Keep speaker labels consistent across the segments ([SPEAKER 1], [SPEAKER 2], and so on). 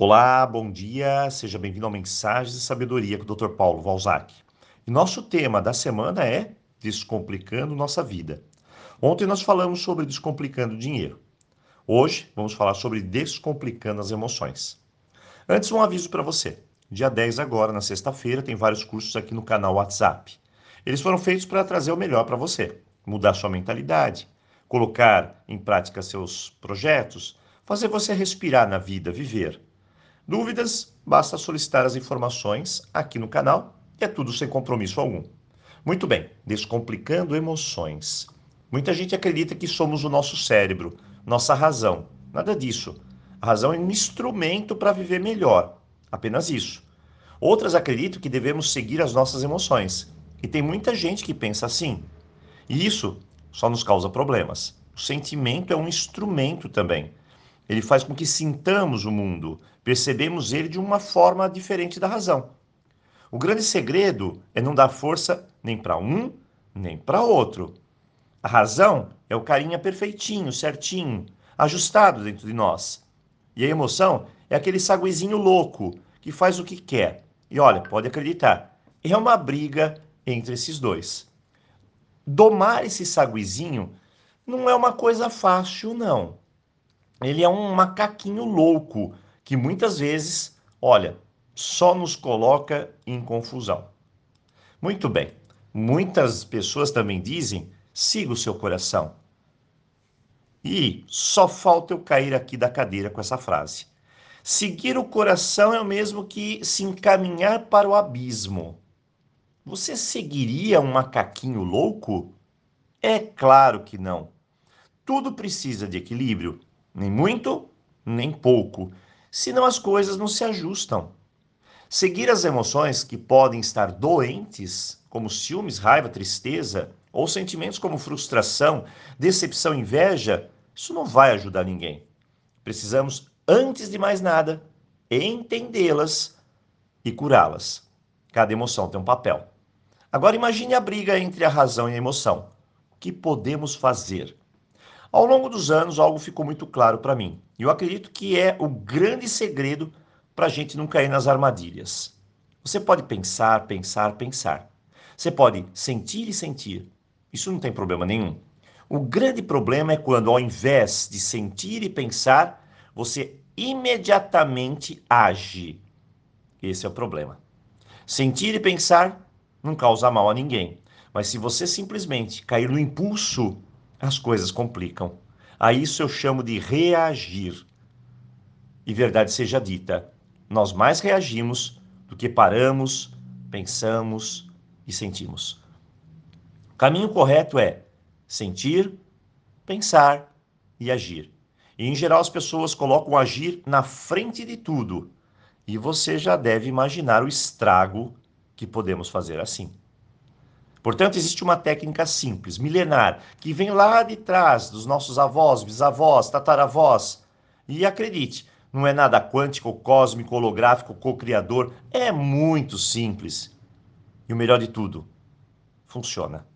[SPEAKER 1] Olá, bom dia, seja bem-vindo ao Mensagens de Sabedoria com o Dr. Paulo Valzac. E nosso tema da semana é Descomplicando Nossa Vida. Ontem nós falamos sobre descomplicando o dinheiro. Hoje vamos falar sobre descomplicando as emoções. Antes, um aviso para você. Dia 10 agora, na sexta-feira, tem vários cursos aqui no canal WhatsApp. Eles foram feitos para trazer o melhor para você, mudar sua mentalidade, colocar em prática seus projetos, fazer você respirar na vida, viver Dúvidas? Basta solicitar as informações aqui no canal e é tudo sem compromisso algum. Muito bem, descomplicando emoções. Muita gente acredita que somos o nosso cérebro, nossa razão. Nada disso. A razão é um instrumento para viver melhor. Apenas isso. Outras acreditam que devemos seguir as nossas emoções. E tem muita gente que pensa assim. E isso só nos causa problemas. O sentimento é um instrumento também. Ele faz com que sintamos o mundo, percebemos ele de uma forma diferente da razão. O grande segredo é não dar força nem para um, nem para outro. A razão é o carinha perfeitinho, certinho, ajustado dentro de nós. E a emoção é aquele saguizinho louco que faz o que quer. E olha, pode acreditar, é uma briga entre esses dois. Domar esse saguizinho não é uma coisa fácil, não ele é um macaquinho louco que muitas vezes, olha, só nos coloca em confusão. Muito bem, muitas pessoas também dizem: siga o seu coração. E só falta eu cair aqui da cadeira com essa frase. Seguir o coração é o mesmo que se encaminhar para o abismo. Você seguiria um macaquinho louco? É claro que não. Tudo precisa de equilíbrio nem muito, nem pouco, senão as coisas não se ajustam. Seguir as emoções que podem estar doentes, como ciúmes, raiva, tristeza, ou sentimentos como frustração, decepção, inveja, isso não vai ajudar ninguém. Precisamos, antes de mais nada, entendê-las e curá-las. Cada emoção tem um papel. Agora imagine a briga entre a razão e a emoção. O que podemos fazer? Ao longo dos anos, algo ficou muito claro para mim. E eu acredito que é o grande segredo para a gente não cair nas armadilhas. Você pode pensar, pensar, pensar. Você pode sentir e sentir. Isso não tem problema nenhum. O grande problema é quando, ao invés de sentir e pensar, você imediatamente age. Esse é o problema. Sentir e pensar não causa mal a ninguém. Mas se você simplesmente cair no impulso as coisas complicam. A isso eu chamo de reagir. E verdade seja dita, nós mais reagimos do que paramos, pensamos e sentimos. O caminho correto é sentir, pensar e agir. E em geral as pessoas colocam agir na frente de tudo. E você já deve imaginar o estrago que podemos fazer assim. Portanto, existe uma técnica simples, milenar, que vem lá de trás dos nossos avós, bisavós, tataravós. E acredite, não é nada quântico, cósmico, holográfico, co-criador, é muito simples. E o melhor de tudo, funciona.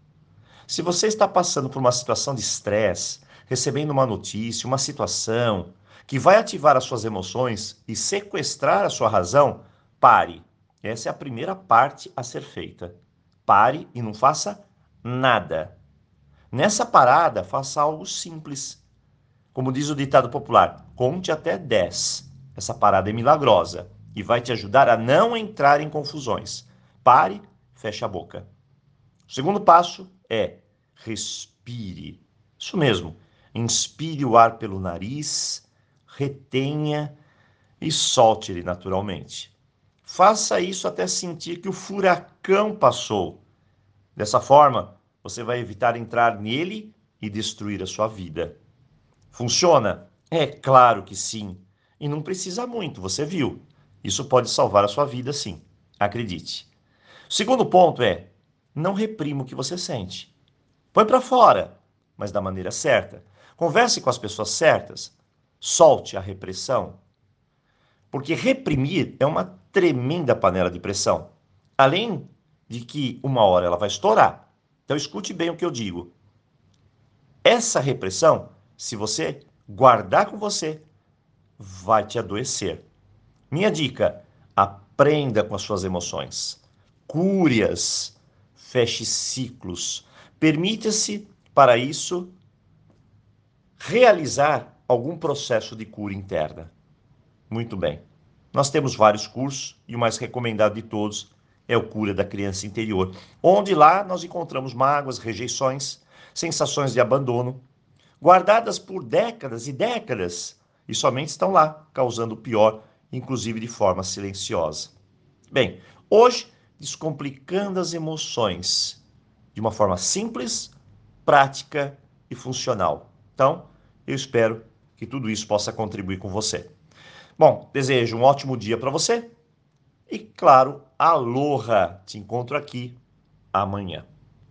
[SPEAKER 1] Se você está passando por uma situação de estresse, recebendo uma notícia, uma situação que vai ativar as suas emoções e sequestrar a sua razão, pare. Essa é a primeira parte a ser feita. Pare e não faça nada. Nessa parada, faça algo simples. Como diz o ditado popular, conte até 10. Essa parada é milagrosa e vai te ajudar a não entrar em confusões. Pare, feche a boca. O segundo passo é respire. Isso mesmo. Inspire o ar pelo nariz, retenha e solte ele naturalmente. Faça isso até sentir que o furacão passou. Dessa forma, você vai evitar entrar nele e destruir a sua vida. Funciona? É claro que sim. E não precisa muito, você viu. Isso pode salvar a sua vida, sim. Acredite. Segundo ponto é: não reprima o que você sente. Põe para fora, mas da maneira certa. Converse com as pessoas certas. Solte a repressão. Porque reprimir é uma tremenda panela de pressão. Além de que uma hora ela vai estourar. Então escute bem o que eu digo. Essa repressão, se você guardar com você, vai te adoecer. Minha dica: aprenda com as suas emoções. Cure-as. Feche ciclos. Permita-se, para isso, realizar algum processo de cura interna. Muito bem. Nós temos vários cursos e o mais recomendado de todos é o Cura da Criança Interior, onde lá nós encontramos mágoas, rejeições, sensações de abandono, guardadas por décadas e décadas e somente estão lá, causando o pior, inclusive de forma silenciosa. Bem, hoje, descomplicando as emoções de uma forma simples, prática e funcional. Então, eu espero que tudo isso possa contribuir com você. Bom, desejo um ótimo dia para você e, claro, aloha! Te encontro aqui amanhã.